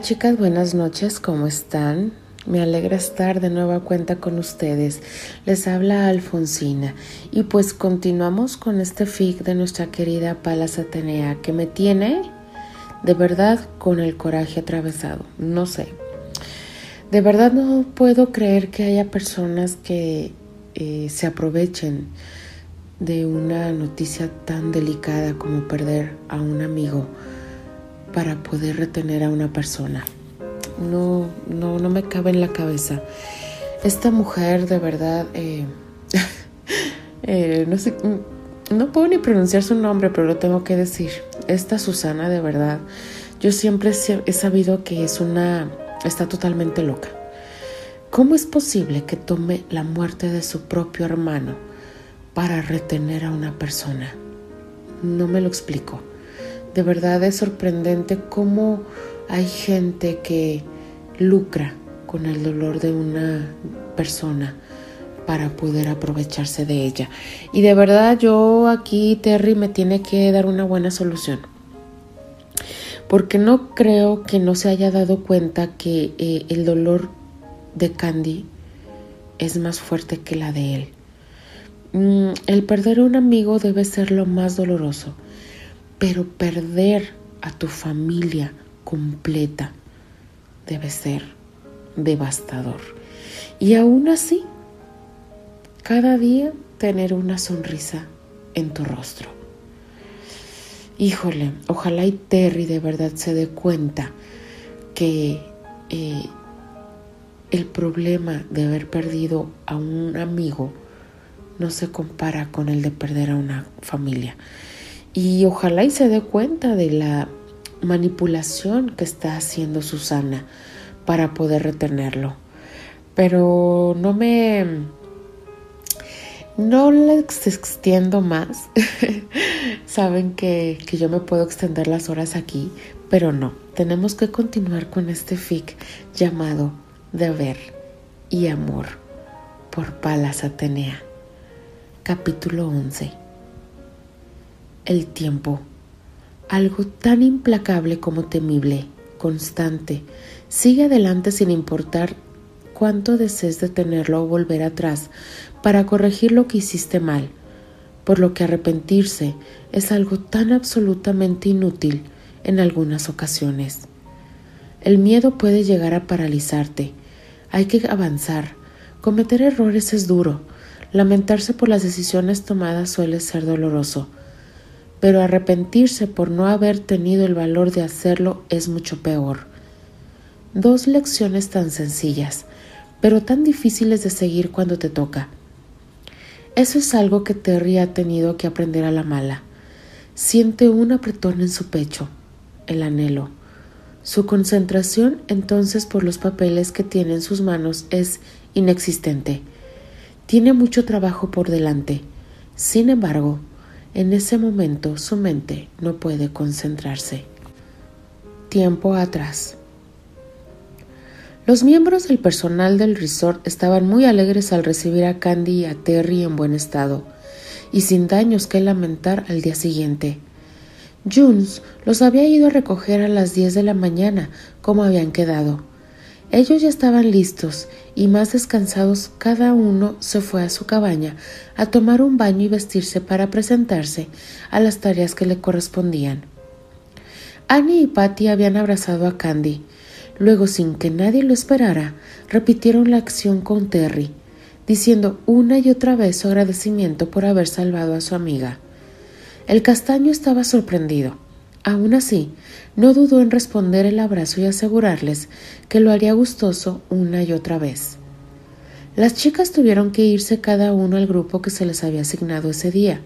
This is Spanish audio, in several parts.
Chicas, buenas noches, ¿cómo están? Me alegra estar de nueva cuenta con ustedes. Les habla Alfonsina y pues continuamos con este fic de nuestra querida Palas Atenea que me tiene de verdad con el coraje atravesado. No sé. De verdad no puedo creer que haya personas que eh, se aprovechen de una noticia tan delicada como perder a un amigo para poder retener a una persona. No, no, no me cabe en la cabeza. Esta mujer de verdad, eh, eh, no sé, no puedo ni pronunciar su nombre, pero lo tengo que decir. Esta Susana de verdad, yo siempre he sabido que es una, está totalmente loca. ¿Cómo es posible que tome la muerte de su propio hermano para retener a una persona? No me lo explico. De verdad es sorprendente cómo hay gente que lucra con el dolor de una persona para poder aprovecharse de ella. Y de verdad yo aquí, Terry, me tiene que dar una buena solución. Porque no creo que no se haya dado cuenta que eh, el dolor de Candy es más fuerte que la de él. Mm, el perder a un amigo debe ser lo más doloroso pero perder a tu familia completa debe ser devastador. Y aún así, cada día tener una sonrisa en tu rostro. Híjole, ojalá y Terry de verdad se dé cuenta que eh, el problema de haber perdido a un amigo no se compara con el de perder a una familia. Y ojalá y se dé cuenta de la manipulación que está haciendo Susana para poder retenerlo. Pero no me... No le extiendo más. Saben que, que yo me puedo extender las horas aquí, pero no. Tenemos que continuar con este fic llamado Deber y Amor por Palas Atenea. Capítulo 11 el tiempo, algo tan implacable como temible, constante, sigue adelante sin importar cuánto desees detenerlo o volver atrás para corregir lo que hiciste mal, por lo que arrepentirse es algo tan absolutamente inútil en algunas ocasiones. El miedo puede llegar a paralizarte, hay que avanzar, cometer errores es duro, lamentarse por las decisiones tomadas suele ser doloroso, pero arrepentirse por no haber tenido el valor de hacerlo es mucho peor. Dos lecciones tan sencillas, pero tan difíciles de seguir cuando te toca. Eso es algo que Terry ha tenido que aprender a la mala. Siente un apretón en su pecho, el anhelo. Su concentración entonces por los papeles que tiene en sus manos es inexistente. Tiene mucho trabajo por delante. Sin embargo, en ese momento su mente no puede concentrarse. Tiempo atrás. Los miembros del personal del resort estaban muy alegres al recibir a Candy y a Terry en buen estado y sin daños que lamentar al día siguiente. Junes los había ido a recoger a las diez de la mañana, como habían quedado. Ellos ya estaban listos y más descansados cada uno se fue a su cabaña a tomar un baño y vestirse para presentarse a las tareas que le correspondían. Annie y Patty habían abrazado a Candy. Luego, sin que nadie lo esperara, repitieron la acción con Terry, diciendo una y otra vez su agradecimiento por haber salvado a su amiga. El castaño estaba sorprendido. Aún así, no dudó en responder el abrazo y asegurarles que lo haría gustoso una y otra vez. Las chicas tuvieron que irse cada uno al grupo que se les había asignado ese día,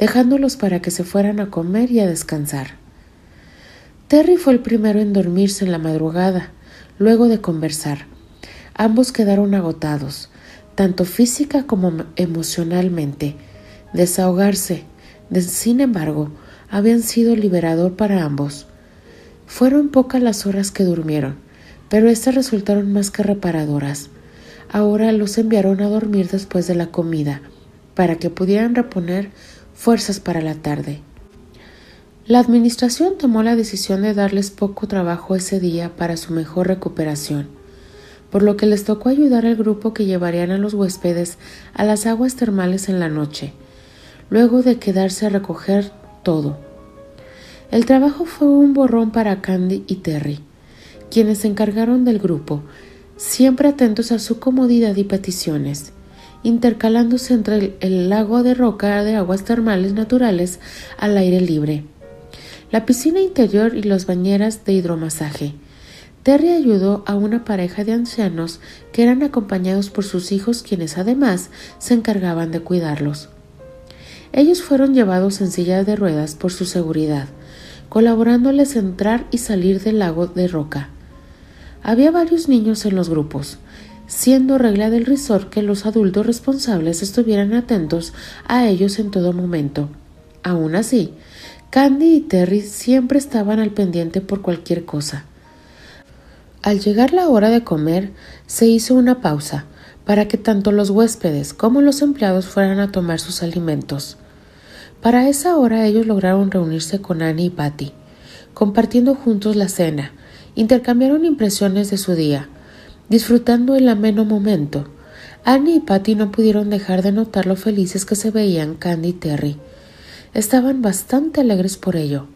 dejándolos para que se fueran a comer y a descansar. Terry fue el primero en dormirse en la madrugada, luego de conversar. Ambos quedaron agotados, tanto física como emocionalmente. Desahogarse, sin embargo, habían sido liberador para ambos. Fueron pocas las horas que durmieron, pero éstas resultaron más que reparadoras. Ahora los enviaron a dormir después de la comida, para que pudieran reponer fuerzas para la tarde. La administración tomó la decisión de darles poco trabajo ese día para su mejor recuperación, por lo que les tocó ayudar al grupo que llevarían a los huéspedes a las aguas termales en la noche, luego de quedarse a recoger todo. El trabajo fue un borrón para Candy y Terry, quienes se encargaron del grupo, siempre atentos a su comodidad y peticiones intercalándose entre el, lago de roca de aguas termales naturales al aire libre la piscina interior y las bañeras de hidromasaje. Terry ayudó a una pareja de ancianos que eran acompañados por sus hijos quienes además se encargaban de cuidarlos. Ellos fueron llevados en silla de ruedas por su seguridad, colaborándoles entrar y salir del lago de roca. Había varios niños en los grupos, siendo regla del resort que los adultos responsables estuvieran atentos a ellos en todo momento. Aún así, Candy y Terry siempre estaban al pendiente por cualquier cosa. Al llegar la hora de comer, se hizo una pausa para que tanto los huéspedes como los empleados fueran a tomar sus alimentos. Para esa hora ellos lograron reunirse con Annie y Patty, compartiendo juntos la cena, intercambiaron impresiones de su día, disfrutando el ameno momento. Annie y Patty no pudieron dejar de notar lo felices que se veían Candy y Terry estaban bastante alegres por ello.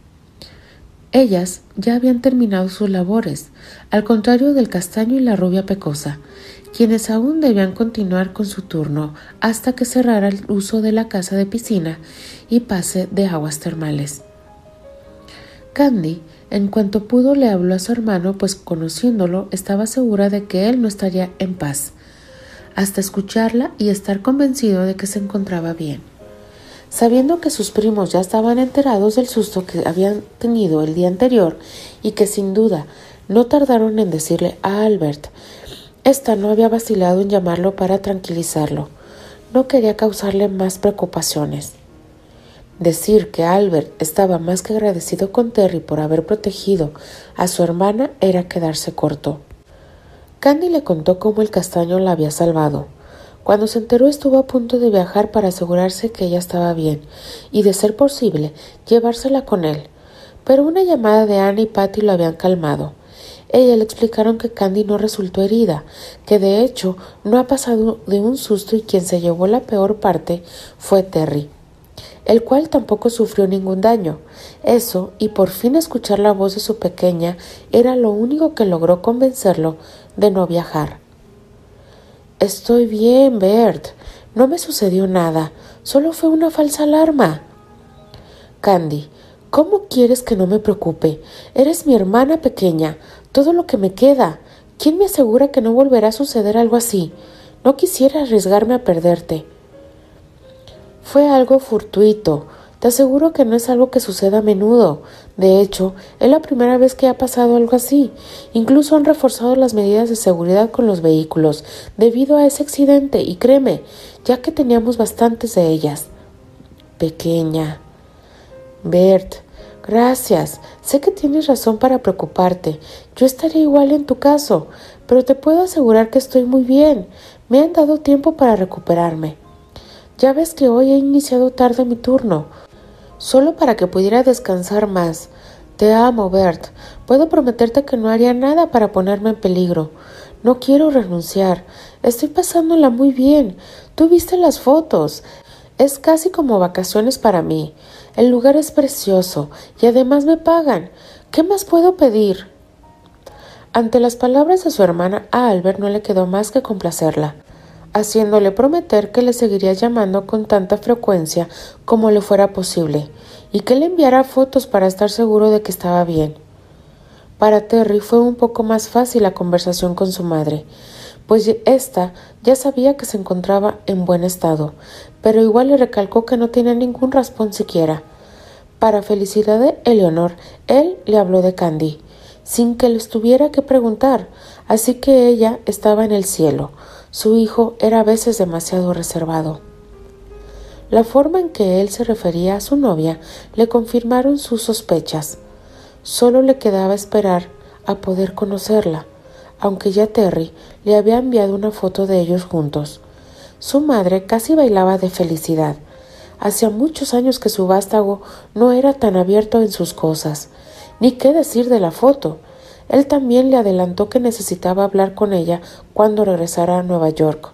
Ellas ya habían terminado sus labores, al contrario del castaño y la rubia pecosa, quienes aún debían continuar con su turno hasta que cerrara el uso de la casa de piscina y pase de aguas termales. Candy, en cuanto pudo, le habló a su hermano, pues conociéndolo estaba segura de que él no estaría en paz, hasta escucharla y estar convencido de que se encontraba bien. Sabiendo que sus primos ya estaban enterados del susto que habían tenido el día anterior y que sin duda no tardaron en decirle a Albert, esta no había vacilado en llamarlo para tranquilizarlo. No quería causarle más preocupaciones. Decir que Albert estaba más que agradecido con Terry por haber protegido a su hermana era quedarse corto. Candy le contó cómo el castaño la había salvado cuando se enteró estuvo a punto de viajar para asegurarse que ella estaba bien y, de ser posible, llevársela con él. Pero una llamada de Annie y Patty lo habían calmado. Ella le explicaron que Candy no resultó herida, que de hecho no ha pasado de un susto y quien se llevó la peor parte fue Terry, el cual tampoco sufrió ningún daño. Eso, y por fin escuchar la voz de su pequeña, era lo único que logró convencerlo de no viajar. Estoy bien, Bert. No me sucedió nada. Solo fue una falsa alarma. Candy, ¿cómo quieres que no me preocupe? Eres mi hermana pequeña, todo lo que me queda. ¿Quién me asegura que no volverá a suceder algo así? No quisiera arriesgarme a perderte. Fue algo fortuito. Te aseguro que no es algo que suceda a menudo. De hecho, es la primera vez que ha pasado algo así. Incluso han reforzado las medidas de seguridad con los vehículos debido a ese accidente y créeme, ya que teníamos bastantes de ellas. Pequeña. Bert, gracias. Sé que tienes razón para preocuparte. Yo estaría igual en tu caso, pero te puedo asegurar que estoy muy bien. Me han dado tiempo para recuperarme. Ya ves que hoy he iniciado tarde mi turno solo para que pudiera descansar más. Te amo, Bert. Puedo prometerte que no haría nada para ponerme en peligro. No quiero renunciar. Estoy pasándola muy bien. Tú viste las fotos. Es casi como vacaciones para mí. El lugar es precioso y además me pagan. ¿Qué más puedo pedir? Ante las palabras de su hermana, a Albert no le quedó más que complacerla haciéndole prometer que le seguiría llamando con tanta frecuencia como le fuera posible, y que le enviara fotos para estar seguro de que estaba bien. Para Terry fue un poco más fácil la conversación con su madre, pues ésta ya sabía que se encontraba en buen estado, pero igual le recalcó que no tenía ningún raspón siquiera. Para felicidad de Eleonor, él le habló de Candy, sin que les tuviera que preguntar, así que ella estaba en el cielo, su hijo era a veces demasiado reservado. La forma en que él se refería a su novia le confirmaron sus sospechas. Solo le quedaba esperar a poder conocerla, aunque ya Terry le había enviado una foto de ellos juntos. Su madre casi bailaba de felicidad. Hacía muchos años que su vástago no era tan abierto en sus cosas. Ni qué decir de la foto. Él también le adelantó que necesitaba hablar con ella cuando regresara a Nueva York,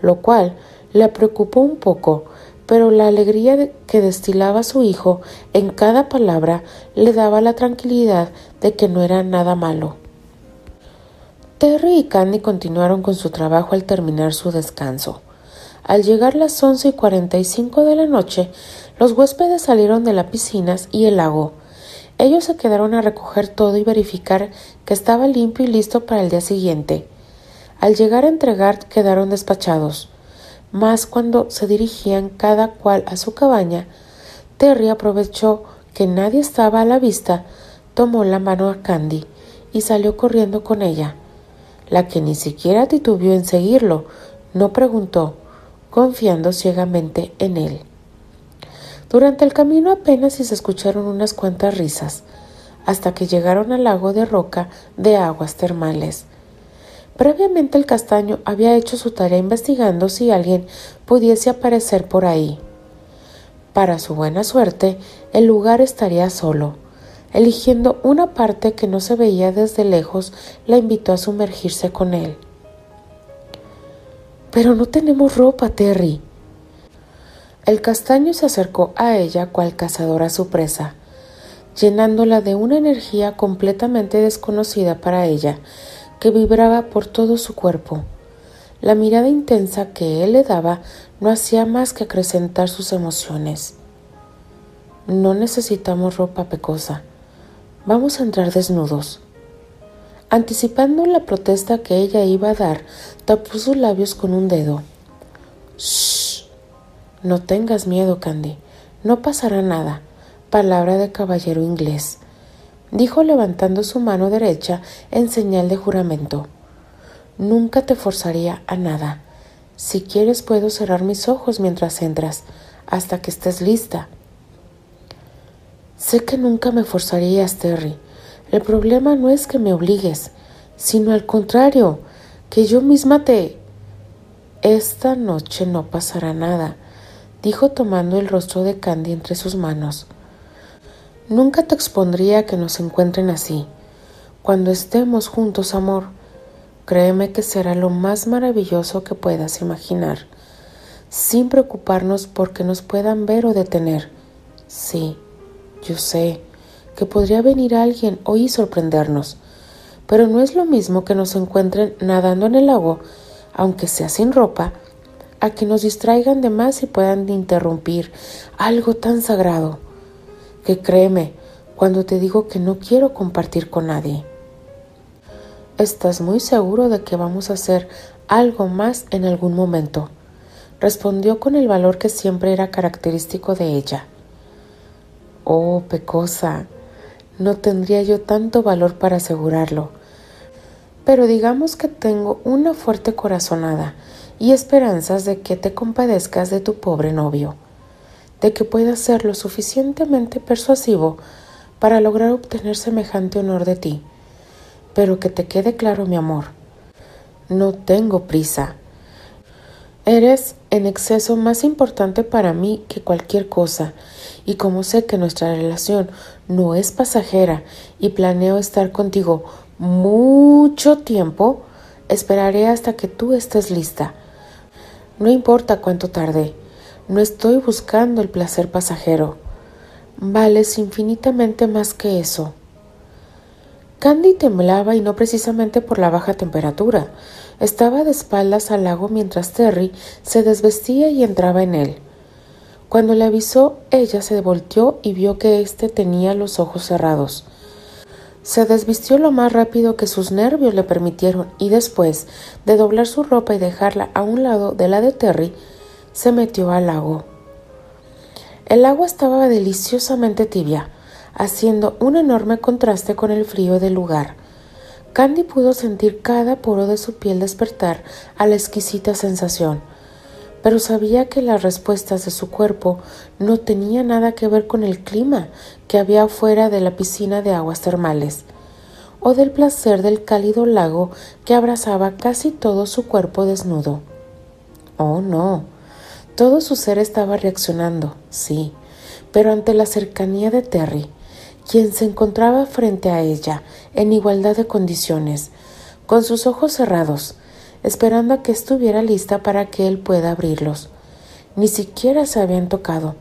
lo cual le preocupó un poco, pero la alegría que destilaba su hijo en cada palabra le daba la tranquilidad de que no era nada malo. Terry y Candy continuaron con su trabajo al terminar su descanso. Al llegar las once y cuarenta y cinco de la noche, los huéspedes salieron de las piscinas y el lago. Ellos se quedaron a recoger todo y verificar que estaba limpio y listo para el día siguiente. Al llegar a entregar quedaron despachados. Mas cuando se dirigían cada cual a su cabaña, Terry aprovechó que nadie estaba a la vista, tomó la mano a Candy y salió corriendo con ella, la que ni siquiera titubeó en seguirlo, no preguntó, confiando ciegamente en él. Durante el camino apenas si se escucharon unas cuantas risas, hasta que llegaron al lago de roca de aguas termales. Previamente el castaño había hecho su tarea investigando si alguien pudiese aparecer por ahí. Para su buena suerte, el lugar estaría solo. Eligiendo una parte que no se veía desde lejos, la invitó a sumergirse con él. Pero no tenemos ropa, Terry. El castaño se acercó a ella cual cazador a su presa, llenándola de una energía completamente desconocida para ella, que vibraba por todo su cuerpo. La mirada intensa que él le daba no hacía más que acrecentar sus emociones. No necesitamos ropa pecosa. Vamos a entrar desnudos. Anticipando la protesta que ella iba a dar, tapó sus labios con un dedo. Shh. No tengas miedo, Candy. No pasará nada. Palabra de caballero inglés, dijo levantando su mano derecha en señal de juramento. Nunca te forzaría a nada. Si quieres puedo cerrar mis ojos mientras entras, hasta que estés lista. Sé que nunca me forzarías, Terry. El problema no es que me obligues, sino al contrario, que yo misma te... Esta noche no pasará nada, dijo tomando el rostro de Candy entre sus manos. Nunca te expondría a que nos encuentren así. Cuando estemos juntos, amor, créeme que será lo más maravilloso que puedas imaginar, sin preocuparnos porque nos puedan ver o detener. Sí, yo sé, que podría venir alguien hoy y sorprendernos, pero no es lo mismo que nos encuentren nadando en el lago, aunque sea sin ropa, a que nos distraigan de más y puedan interrumpir algo tan sagrado, que créeme cuando te digo que no quiero compartir con nadie. ¿Estás muy seguro de que vamos a hacer algo más en algún momento? respondió con el valor que siempre era característico de ella. Oh, Pecosa, no tendría yo tanto valor para asegurarlo. Pero digamos que tengo una fuerte corazonada y esperanzas de que te compadezcas de tu pobre novio, de que puedas ser lo suficientemente persuasivo para lograr obtener semejante honor de ti. Pero que te quede claro, mi amor, no tengo prisa. Eres en exceso más importante para mí que cualquier cosa, y como sé que nuestra relación no es pasajera y planeo estar contigo mucho tiempo, esperaré hasta que tú estés lista. No importa cuánto tarde, no estoy buscando el placer pasajero. Vales infinitamente más que eso. Candy temblaba y no precisamente por la baja temperatura. Estaba de espaldas al lago mientras Terry se desvestía y entraba en él. Cuando le avisó, ella se volteó y vio que éste tenía los ojos cerrados. Se desvistió lo más rápido que sus nervios le permitieron y después de doblar su ropa y dejarla a un lado de la de Terry, se metió al lago. El agua estaba deliciosamente tibia, haciendo un enorme contraste con el frío del lugar. Candy pudo sentir cada poro de su piel despertar a la exquisita sensación pero sabía que las respuestas de su cuerpo no tenían nada que ver con el clima que había afuera de la piscina de aguas termales, o del placer del cálido lago que abrazaba casi todo su cuerpo desnudo. Oh, no. Todo su ser estaba reaccionando, sí, pero ante la cercanía de Terry, quien se encontraba frente a ella en igualdad de condiciones, con sus ojos cerrados, esperando a que estuviera lista para que él pueda abrirlos. Ni siquiera se habían tocado,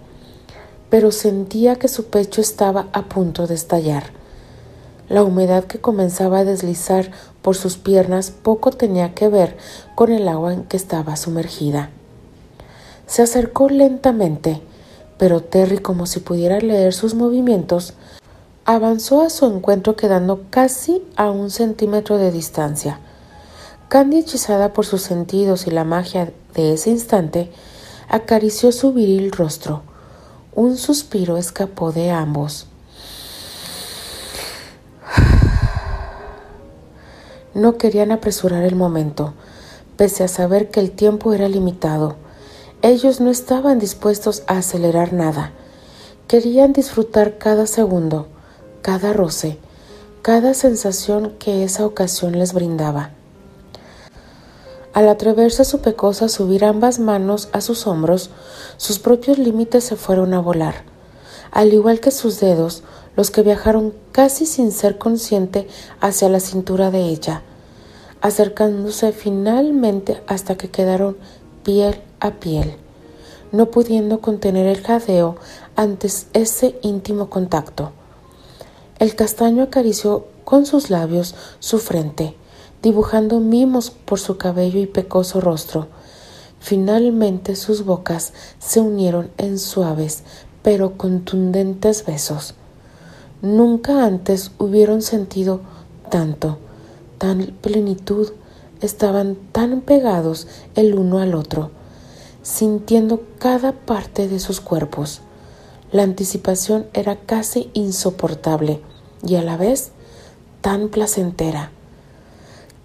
pero sentía que su pecho estaba a punto de estallar. La humedad que comenzaba a deslizar por sus piernas poco tenía que ver con el agua en que estaba sumergida. Se acercó lentamente, pero Terry, como si pudiera leer sus movimientos, avanzó a su encuentro quedando casi a un centímetro de distancia. Candy, hechizada por sus sentidos y la magia de ese instante, acarició su viril rostro. Un suspiro escapó de ambos. No querían apresurar el momento, pese a saber que el tiempo era limitado. Ellos no estaban dispuestos a acelerar nada. Querían disfrutar cada segundo, cada roce, cada sensación que esa ocasión les brindaba. Al atreverse su pecosa a subir ambas manos a sus hombros, sus propios límites se fueron a volar, al igual que sus dedos, los que viajaron casi sin ser consciente hacia la cintura de ella, acercándose finalmente hasta que quedaron piel a piel, no pudiendo contener el jadeo ante ese íntimo contacto. El castaño acarició con sus labios su frente, dibujando mimos por su cabello y pecoso rostro. Finalmente sus bocas se unieron en suaves pero contundentes besos. Nunca antes hubieron sentido tanto, tan plenitud, estaban tan pegados el uno al otro, sintiendo cada parte de sus cuerpos. La anticipación era casi insoportable y a la vez tan placentera.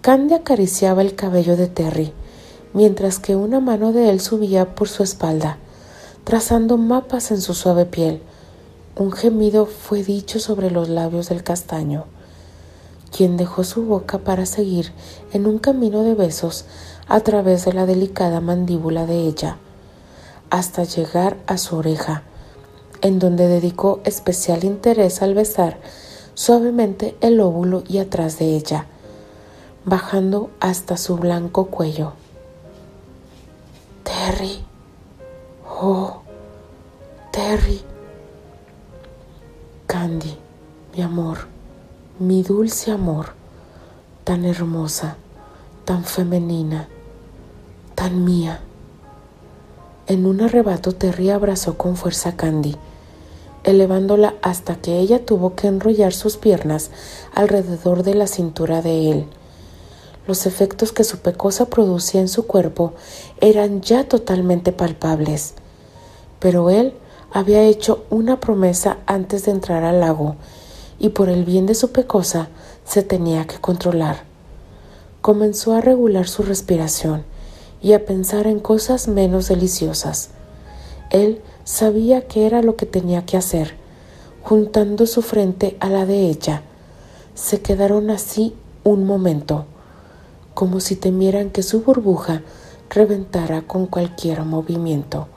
Candy acariciaba el cabello de Terry, mientras que una mano de él subía por su espalda, trazando mapas en su suave piel. Un gemido fue dicho sobre los labios del castaño, quien dejó su boca para seguir en un camino de besos a través de la delicada mandíbula de ella, hasta llegar a su oreja, en donde dedicó especial interés al besar suavemente el óvulo y atrás de ella, bajando hasta su blanco cuello. Terry, oh, Terry, Candy, mi amor, mi dulce amor, tan hermosa, tan femenina, tan mía. En un arrebato Terry abrazó con fuerza a Candy, elevándola hasta que ella tuvo que enrollar sus piernas alrededor de la cintura de él. Los efectos que su pecosa producía en su cuerpo eran ya totalmente palpables, pero él había hecho una promesa antes de entrar al lago y por el bien de su pecosa se tenía que controlar. Comenzó a regular su respiración y a pensar en cosas menos deliciosas. Él sabía que era lo que tenía que hacer, juntando su frente a la de ella. Se quedaron así un momento, como si temieran que su burbuja reventara con cualquier movimiento.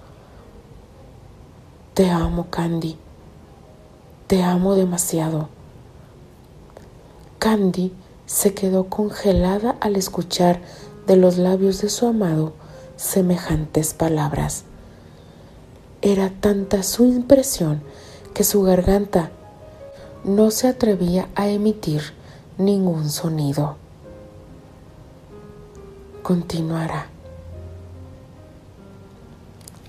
Te amo, Candy. Te amo demasiado. Candy se quedó congelada al escuchar de los labios de su amado semejantes palabras. Era tanta su impresión que su garganta no se atrevía a emitir ningún sonido. Continuará.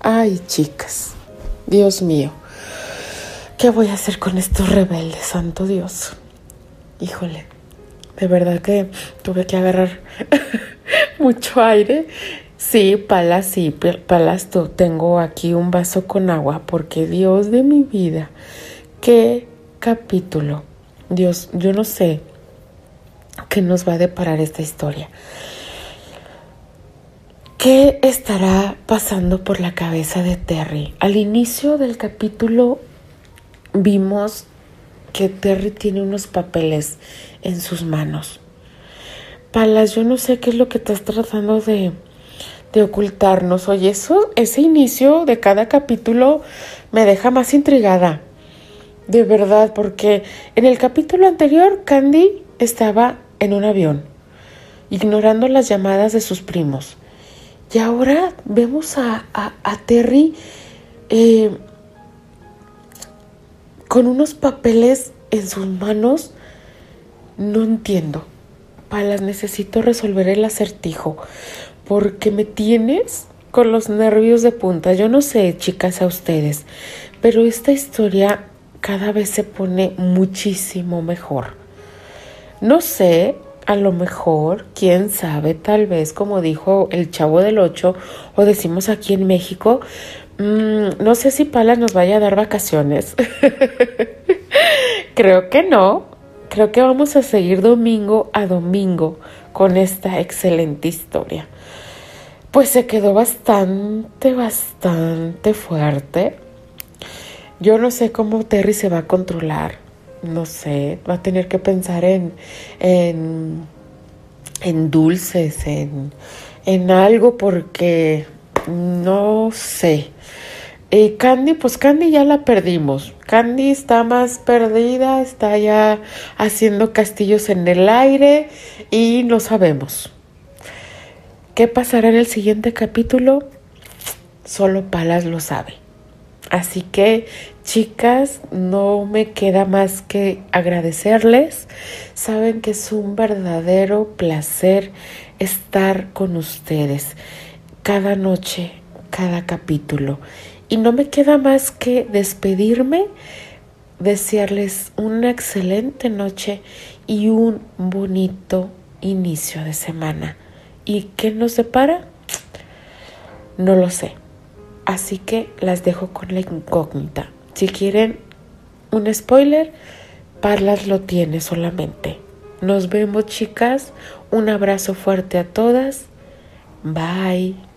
Ay, chicas. Dios mío, ¿qué voy a hacer con estos rebeldes, santo Dios? Híjole, de verdad que tuve que agarrar mucho aire. Sí, Palas, sí, Palas, tengo aquí un vaso con agua porque Dios de mi vida, qué capítulo. Dios, yo no sé qué nos va a deparar esta historia. ¿Qué estará pasando por la cabeza de Terry? Al inicio del capítulo vimos que Terry tiene unos papeles en sus manos. Palas, yo no sé qué es lo que estás tratando de, ocultarnos. Oye, eso, ese inicio de cada capítulo me deja más intrigada. De verdad, porque en el capítulo anterior Candy estaba en un avión, ignorando las llamadas de sus primos. Y ahora vemos a, a, Terry eh, con unos papeles en sus manos. No entiendo. Palas, necesito resolver el acertijo porque me tienes con los nervios de punta. Yo no sé, chicas, a ustedes, pero esta historia cada vez se pone muchísimo mejor. No sé a lo mejor, quién sabe, tal vez, como dijo el chavo del 8, o decimos aquí en México, mm, no sé si Pala nos vaya a dar vacaciones. Creo que no. Creo que vamos a seguir domingo a domingo con esta excelente historia. Pues se quedó bastante, bastante fuerte. Yo no sé cómo Terry se va a controlar no sé, va a tener que pensar en, en, en dulces, en, en algo porque no sé. Y Candy, pues Candy ya la perdimos. Candy está más perdida, está ya haciendo castillos en el aire y no sabemos. ¿Qué pasará en el siguiente capítulo? Solo Palas lo sabe. Así que Chicas, no me queda más que agradecerles. Saben que es un verdadero placer estar con ustedes cada noche, cada capítulo. Y no me queda más que despedirme, desearles una excelente noche y un bonito inicio de semana. ¿Y qué nos separa? No lo sé. Así que las dejo con la incógnita. Si quieren un spoiler, Parlas lo tiene solamente. Nos vemos chicas. Un abrazo fuerte a todas. Bye.